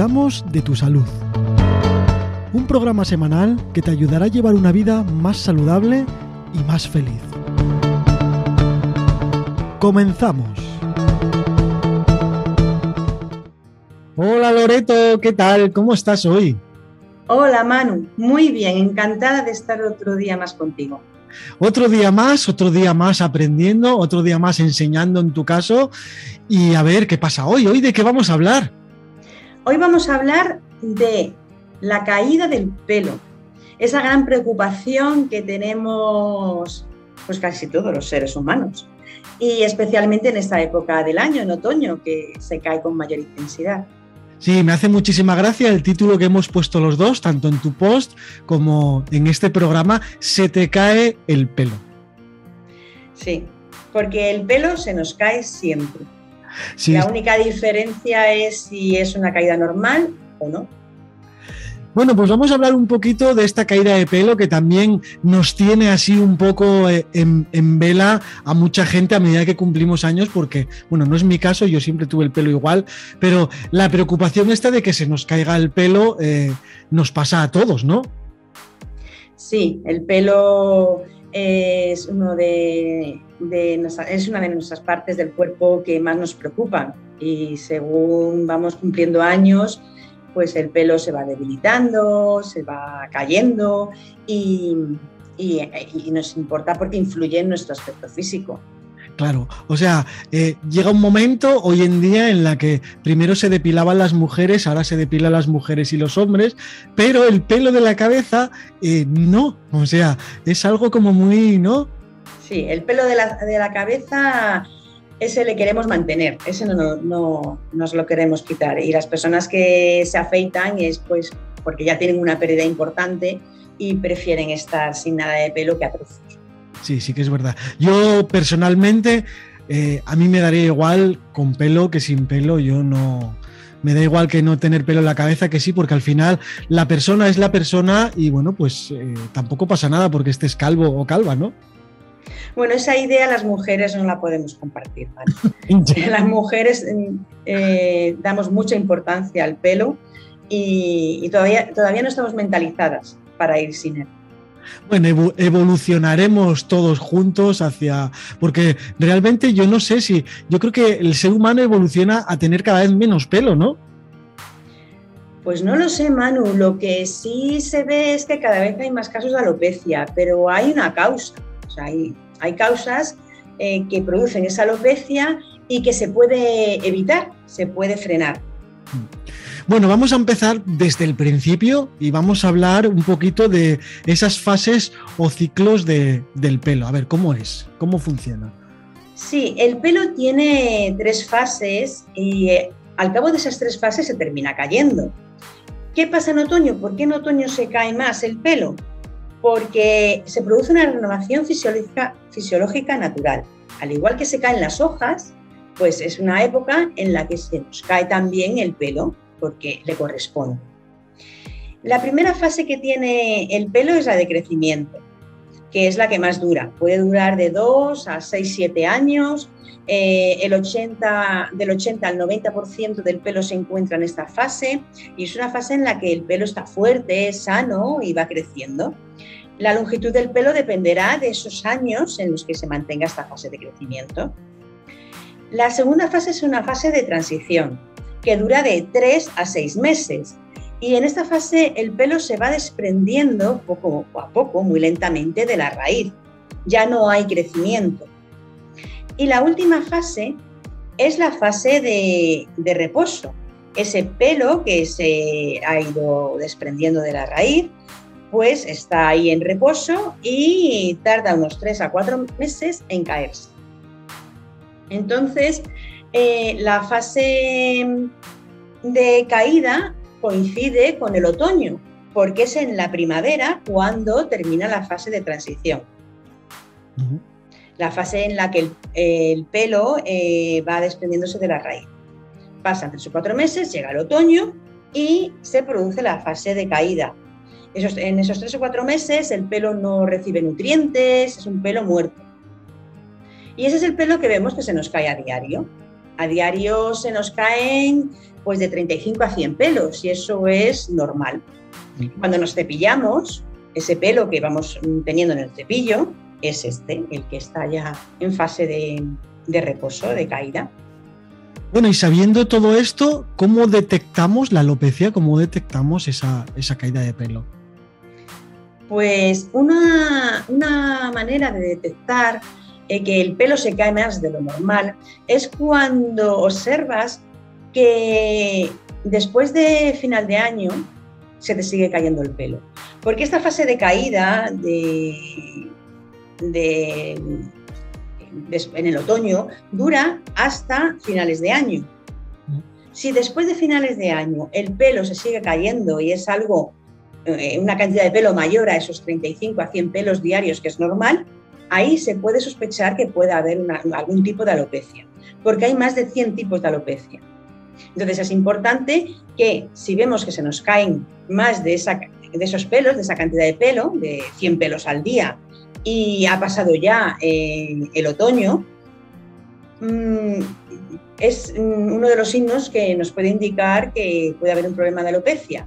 cuidamos de tu salud. Un programa semanal que te ayudará a llevar una vida más saludable y más feliz. Comenzamos. Hola Loreto, ¿qué tal? ¿Cómo estás hoy? Hola Manu, muy bien, encantada de estar otro día más contigo. Otro día más, otro día más aprendiendo, otro día más enseñando en tu caso. Y a ver qué pasa hoy. ¿Hoy de qué vamos a hablar? Hoy vamos a hablar de la caída del pelo. Esa gran preocupación que tenemos pues casi todos los seres humanos. Y especialmente en esta época del año, en otoño, que se cae con mayor intensidad. Sí, me hace muchísima gracia el título que hemos puesto los dos, tanto en tu post como en este programa, Se te cae el pelo. Sí, porque el pelo se nos cae siempre. La única diferencia es si es una caída normal o no. Bueno, pues vamos a hablar un poquito de esta caída de pelo que también nos tiene así un poco eh, en, vela a mucha gente a medida que cumplimos años, porque, bueno, no es mi caso, yo siempre tuve el pelo igual, pero la preocupación esta de que se nos caiga el pelo eh, nos pasa a todos, ¿no? Sí, el pelo es, de, es una de nuestras partes del cuerpo que más nos preocupan y según vamos cumpliendo años, pues el pelo se va debilitando, se va cayendo y, nos importa porque influye en nuestro aspecto físico. Claro, o sea, eh, llega un momento hoy en día en la que primero se depilaban las mujeres, ahora se depilan las mujeres y los hombres, pero el pelo de la cabeza eh, no, o sea, es algo como muy, ¿no? Sí, el pelo de la, de la cabeza ese le queremos mantener, ese no, no, nos lo queremos quitar. Y las personas que se afeitan es pues porque ya tienen una pérdida importante y prefieren estar sin nada de pelo que a trozos. Sí, sí que es verdad. Yo personalmente, eh, a mí me daría igual con pelo que sin pelo, yo no... Me da igual que no tener pelo en la cabeza que sí, porque al final la persona es la persona y bueno, pues eh, tampoco pasa nada porque estés calvo o calva, ¿no? Bueno, esa idea las mujeres no la podemos compartir. las mujeres eh, damos mucha importancia al pelo y, todavía, todavía no estamos mentalizadas para ir sin él. Bueno, evolucionaremos todos juntos hacia. Porque realmente yo no sé si. Yo creo que el ser humano evoluciona a tener cada vez menos pelo, ¿no? Pues no lo sé, Manu. Lo que sí se ve es que cada vez hay más casos de alopecia, pero hay una causa. O sea, hay, hay causas eh, que producen esa alopecia y que se puede evitar, se puede frenar. Bueno, vamos a empezar desde el principio y vamos a hablar un poquito de esas fases o ciclos del pelo. A ver, ¿cómo es? ¿Cómo funciona? Sí, el pelo tiene tres fases y eh, al cabo de esas tres fases se termina cayendo. ¿Qué pasa en otoño? ¿Por qué en otoño se cae más el pelo? porque se produce una renovación fisiológica, natural. Al igual que se caen las hojas, pues es una época en la que se nos cae también el pelo, porque le corresponde. La primera fase que tiene el pelo es la de crecimiento, que es la que más dura. Puede durar de 2 a 6, 7 años. Eh, el 80, del 80 al 90% del pelo se encuentra en esta fase y es una fase en la que el pelo está fuerte, sano y va creciendo. La longitud del pelo dependerá de esos años en los que se mantenga esta fase de crecimiento. La segunda fase es una fase de transición, que dura de 3 a 6 meses. Y en esta fase el pelo se va desprendiendo poco a poco, muy lentamente, de la raíz. Ya no hay crecimiento. Y la última fase es la fase de, reposo. Ese pelo que se ha ido desprendiendo de la raíz pues está ahí en reposo y tarda unos 3 a 4 meses en caerse. Entonces, eh, la fase de caída coincide con el otoño, porque es en la primavera cuando termina la fase de transición. La fase en la que el, pelo eh, va desprendiéndose de la raíz. Pasan tres o cuatro meses, llega el otoño y se produce la fase de caída, en esos tres o cuatro meses el pelo no recibe nutrientes, es un pelo muerto. Y ese es el pelo que vemos que se nos cae a diario. A diario se nos caen pues de 35 a 100 pelos y eso es normal. Cuando nos cepillamos, ese pelo que vamos teniendo en el cepillo es este, el que está ya en fase de, de reposo, de caída. Bueno, y sabiendo todo esto, ¿cómo detectamos la alopecia? ¿Cómo detectamos esa, esa caída de pelo? Pues una, manera de detectar eh, que el pelo se cae más de lo normal es cuando observas que después de final de año se te sigue cayendo el pelo. Porque esta fase de caída de, en el otoño dura hasta finales de año. Si después de finales de año el pelo se sigue cayendo y es algo eh, una cantidad de pelo mayor a esos 35 a 100 pelos diarios, que es normal, ahí se puede sospechar que pueda haber algún tipo de alopecia, porque hay más de 100 tipos de alopecia. Entonces es importante que si vemos que se nos caen más de, esos pelos, de esa cantidad de pelo, de 100 pelos al día, y ha pasado ya el otoño, mm, es mm, uno de los signos que nos puede indicar que puede haber un problema de alopecia.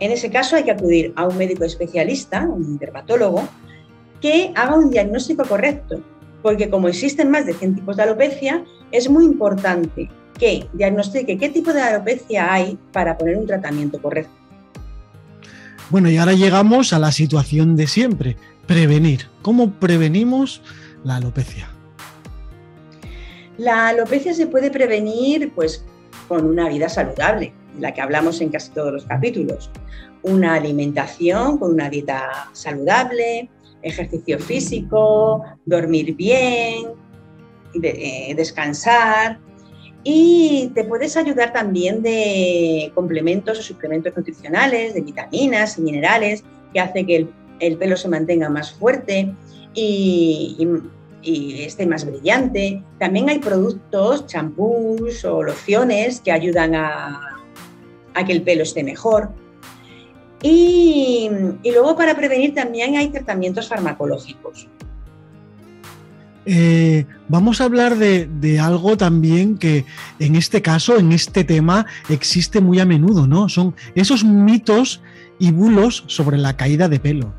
En ese caso hay que acudir a un médico especialista, un dermatólogo, que haga un diagnóstico correcto, porque como existen más de 100 tipos de alopecia, es muy importante que diagnostique qué tipo de alopecia hay para poner un tratamiento correcto. Bueno, y ahora llegamos a la situación de siempre, prevenir. ¿Cómo prevenimos la alopecia? La alopecia se puede prevenir pues con una vida saludable, la que hablamos en casi todos los capítulos. Una alimentación con una dieta saludable, ejercicio físico, dormir bien, eh, descansar. Y te puedes ayudar también de complementos o suplementos nutricionales, de vitaminas y minerales, que hace que el, pelo se mantenga más fuerte y, y esté más brillante. También hay productos, champús o lociones que ayudan a, a que el pelo esté mejor. Y, luego para prevenir también hay tratamientos farmacológicos. Eh, vamos a hablar de, algo también que en este caso, en este tema, existe muy a menudo, ¿no? Son esos mitos y bulos sobre la caída de pelo.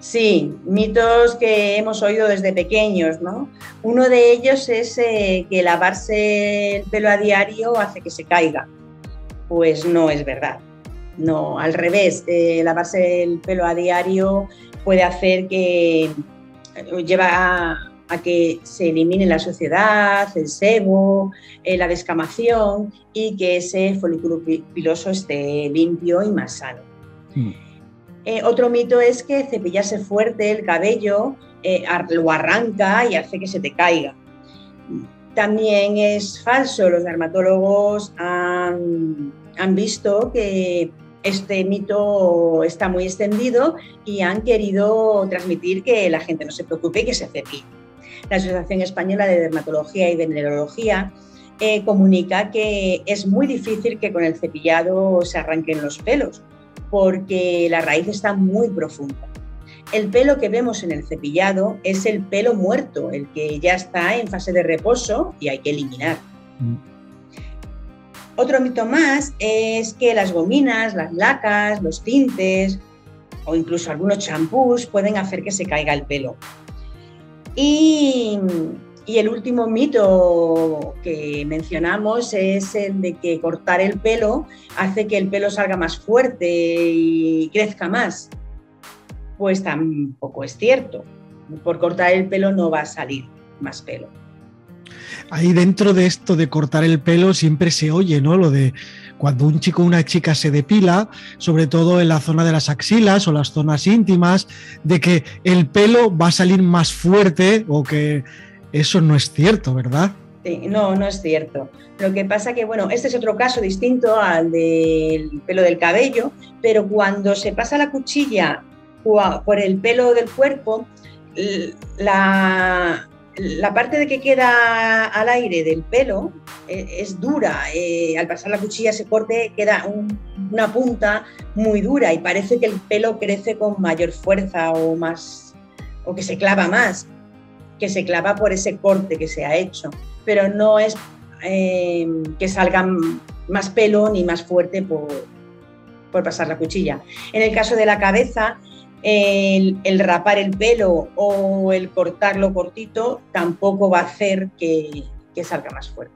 Sí, mitos que hemos oído desde pequeños, ¿no? Uno de ellos es eh, que lavarse el pelo a diario hace que se caiga pues no es verdad. No, al revés, eh, lavarse el pelo a diario puede hacer que eh, lleva a, que se elimine la suciedad, el sebo, eh, la descamación y que ese folículo piloso esté limpio y más sano. Mm. otro mito es que cepillarse fuerte el cabello lo arranca y hace que se te caiga. También es falso, los dermatólogos han, visto que este mito está muy extendido y han querido transmitir que la gente no se preocupe y que se cepille. La Asociación Española de Dermatología y de Neurología eh, comunica que es muy difícil que con el cepillado se arranquen los pelos porque la raíz está muy profunda. El pelo que vemos en el cepillado es el pelo muerto, el que ya está en fase de reposo y hay que eliminar. Mm. Otro mito más es que las gominas, las lacas, los tintes o incluso algunos champús pueden hacer que se caiga el pelo. Y, y, el último mito que mencionamos es el de que cortar el pelo hace que el pelo salga más fuerte y crezca más pues tampoco es cierto. Por cortar el pelo no va a salir más pelo. Ahí dentro de esto de cortar el pelo siempre se oye, ¿no? Lo de cuando un chico o una chica se depila, sobre todo en la zona de las axilas o las zonas íntimas, de que el pelo va a salir más fuerte o que eso no es cierto, ¿verdad? Sí, no, no es cierto. Lo que pasa que, bueno, este es otro caso distinto al del pelo del cabello, pero cuando se pasa la cuchilla por el pelo del cuerpo, la, parte de que queda al aire del pelo eh, es, dura. Eh, al pasar la cuchilla se corte, queda una punta muy dura y parece que el pelo crece con mayor fuerza o más o que se clava más. que se clava por ese corte que se ha hecho, pero no es eh, que salga más pelo ni más fuerte por, por pasar la cuchilla. En el caso de la cabeza, el, rapar el pelo o el cortarlo cortito tampoco va a hacer que, salga más fuerte.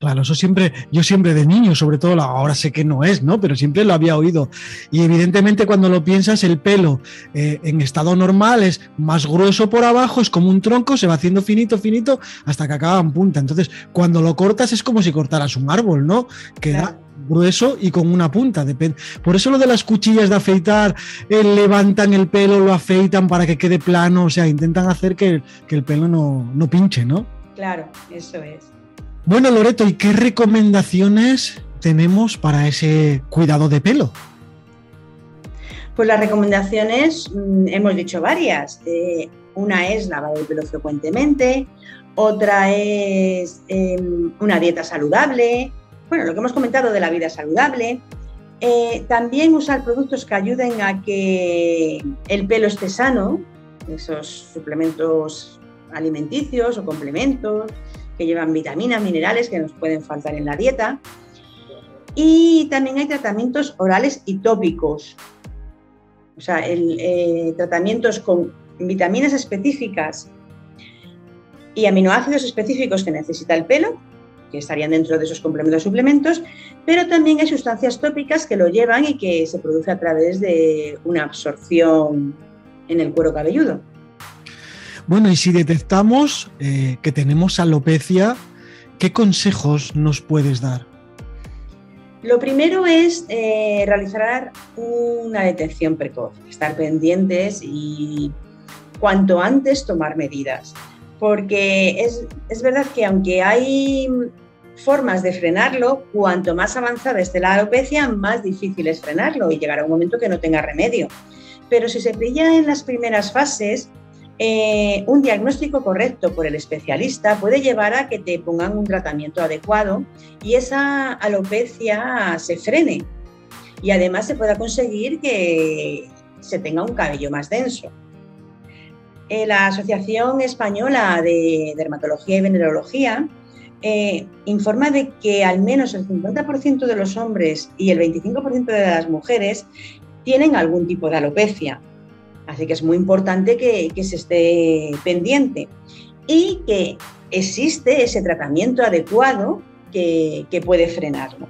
Claro, eso siempre, yo siempre de niño, sobre todo, ahora sé que no es, ¿no? Pero siempre lo había oído. Y evidentemente cuando lo piensas, el pelo eh, en estado normal es más grueso por abajo, es como un tronco, se va haciendo finito, finito, hasta que acaba en punta. Entonces, cuando lo cortas es como si cortaras un árbol, ¿no? Queda grueso y con una punta. Depende. Por eso lo de las cuchillas de afeitar, eh, levantan el pelo, lo afeitan para que quede plano, o sea, intentan hacer que, el pelo no, no pinche, ¿no? Claro, eso es. Bueno, Loreto, ¿y qué recomendaciones tenemos para ese cuidado de pelo? Pues las recomendaciones, mm, hemos dicho varias. Eh, una es lavar el pelo frecuentemente, otra es em, una dieta saludable, bueno, lo que hemos comentado de la vida saludable, eh, también usar productos que ayuden a que el pelo esté sano, esos suplementos alimenticios o complementos que llevan vitaminas, minerales que nos pueden faltar en la dieta. Y también hay tratamientos orales y tópicos, o sea, eh, tratamientos con vitaminas específicas y aminoácidos específicos que necesita el pelo que estarían dentro de esos complementos suplementos, pero también hay sustancias tópicas que lo llevan y que se produce a través de una absorción en el cuero cabelludo. Bueno, y si detectamos eh, que tenemos alopecia, ¿qué consejos nos puedes dar? Lo primero es eh, realizar una detección precoz, estar pendientes y cuanto antes tomar medidas porque es, es verdad que aunque hay formas de frenarlo, cuanto más avanzada esté la alopecia, más difícil es frenarlo y llegará un momento que no tenga remedio. Pero si se pilla en las primeras fases, eh, un diagnóstico correcto por el especialista puede llevar a que te pongan un tratamiento adecuado y esa alopecia se frene. Y además se pueda conseguir que se tenga un cabello más denso. Eh, la Asociación Española de Dermatología y Venerología eh, informa de que al menos el 50% de los hombres y el 25% de las mujeres tienen algún tipo de alopecia. Así que es muy importante que, se esté pendiente y que existe ese tratamiento adecuado que, puede frenarlo,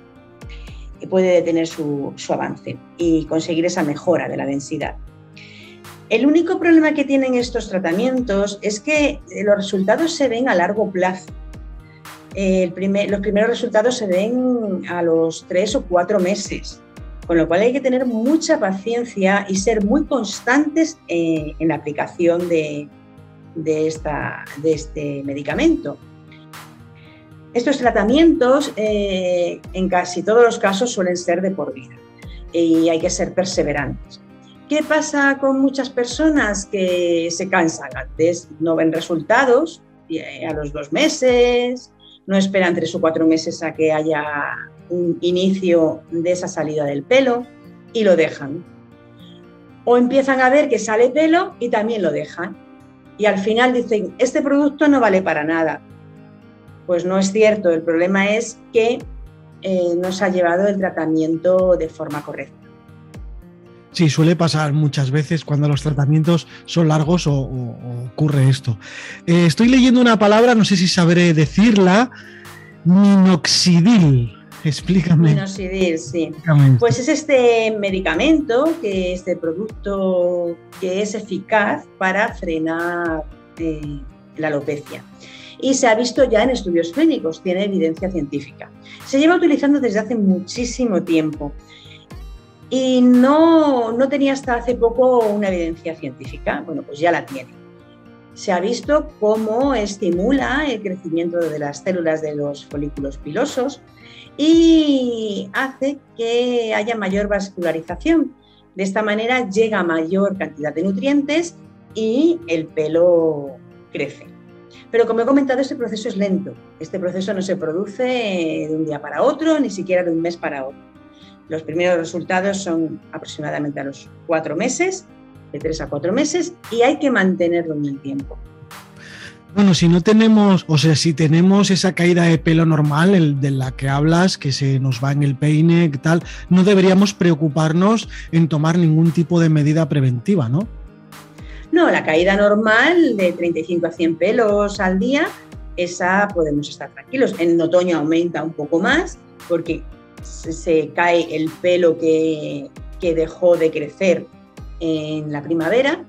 que puede detener su avance y conseguir esa mejora de la densidad. El único problema que tienen estos tratamientos es que eh, los resultados se ven a largo plazo. los primeros resultados se ven a los tres o cuatro meses, con lo cual hay que tener mucha paciencia y ser muy constantes eh, en la aplicación de, este medicamento. Estos tratamientos eh, en casi todos los casos suelen ser de por vida y hay que ser perseverantes. ¿Qué pasa con muchas personas que se cansan antes? No ven resultados eh, a los dos meses, no esperan tres o cuatro meses a que haya un inicio de esa salida del pelo y lo dejan. O empiezan a ver que sale pelo y también lo dejan. Y al final dicen, este producto no vale para nada. Pues no es cierto, el problema es que eh, no se ha llevado el tratamiento de forma correcta. Sí, suele pasar muchas veces cuando los tratamientos son largos o, ocurre esto. Eh, estoy leyendo una palabra, no sé si sabré decirla, minoxidil. Explícame. Minoxidil, sí. Pues es este medicamento, que este producto que es eficaz para frenar eh, la alopecia y se ha visto ya en estudios clínicos, tiene evidencia científica. Se lleva utilizando desde hace muchísimo tiempo y no, no tenía hasta hace poco una evidencia científica. Bueno, pues ya la tiene. Se ha visto cómo estimula el crecimiento de las células de los folículos pilosos y hace que haya mayor vascularización. De esta manera llega mayor cantidad de nutrientes y el pelo crece. Pero como he comentado, este proceso es lento. Este proceso no se produce de un día para otro, ni siquiera de un mes para otro. Los primeros resultados son aproximadamente a los cuatro meses, de tres a cuatro meses, y hay que mantenerlo en el tiempo. Bueno, si no tenemos, o sea, si tenemos esa caída de pelo normal, el de la que hablas, que se nos va en el peine tal, no deberíamos preocuparnos en tomar ningún tipo de medida preventiva, ¿no? No, la caída normal de 35 a 100 pelos al día, esa podemos estar tranquilos. En otoño aumenta un poco más porque se, cae el pelo que, que dejó de crecer en la primavera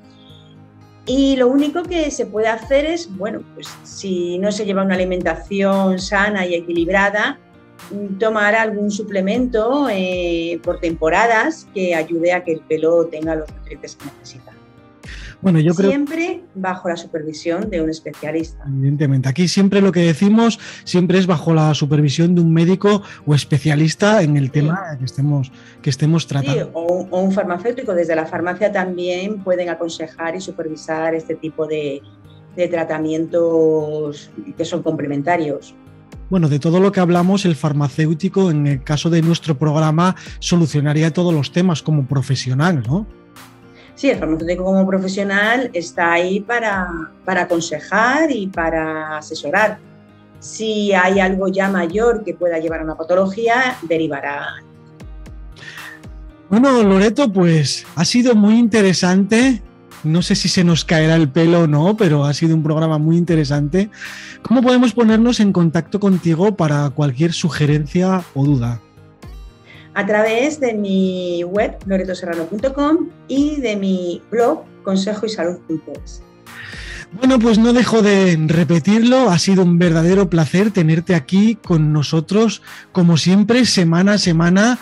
y lo único que se puede hacer es, bueno, pues si no se lleva una alimentación sana y equilibrada, tomar algún suplemento eh, por temporadas que ayude a que el pelo tenga los nutrientes que necesita. Bueno, yo creo... Siempre bajo la supervisión de un especialista. Evidentemente, aquí siempre lo que decimos siempre es bajo la supervisión de un médico o especialista en el tema que, estemos, que estemos tratando. Sí, o, o, un farmacéutico. Desde la farmacia también pueden aconsejar y supervisar este tipo de, de tratamientos que son complementarios. Bueno, de todo lo que hablamos, el farmacéutico, en el caso de nuestro programa, solucionaría todos los temas como profesional, ¿no? Sí, el farmacéutico como profesional está ahí para, para aconsejar y para asesorar. Si hay algo ya mayor que pueda llevar a una patología, derivará. Bueno, Loreto, pues ha sido muy interesante. No sé si se nos caerá el pelo o no, pero ha sido un programa muy interesante. ¿Cómo podemos ponernos en contacto contigo para cualquier sugerencia o duda? A través de mi web loretoserrano.com y de mi blog consejoysalud.es. Bueno, pues no dejo de repetirlo, ha sido un verdadero placer tenerte aquí con nosotros, como siempre, semana a semana.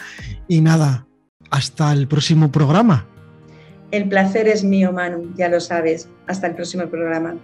Y nada, hasta el próximo programa. El placer es mío, Manu, ya lo sabes. Hasta el próximo programa.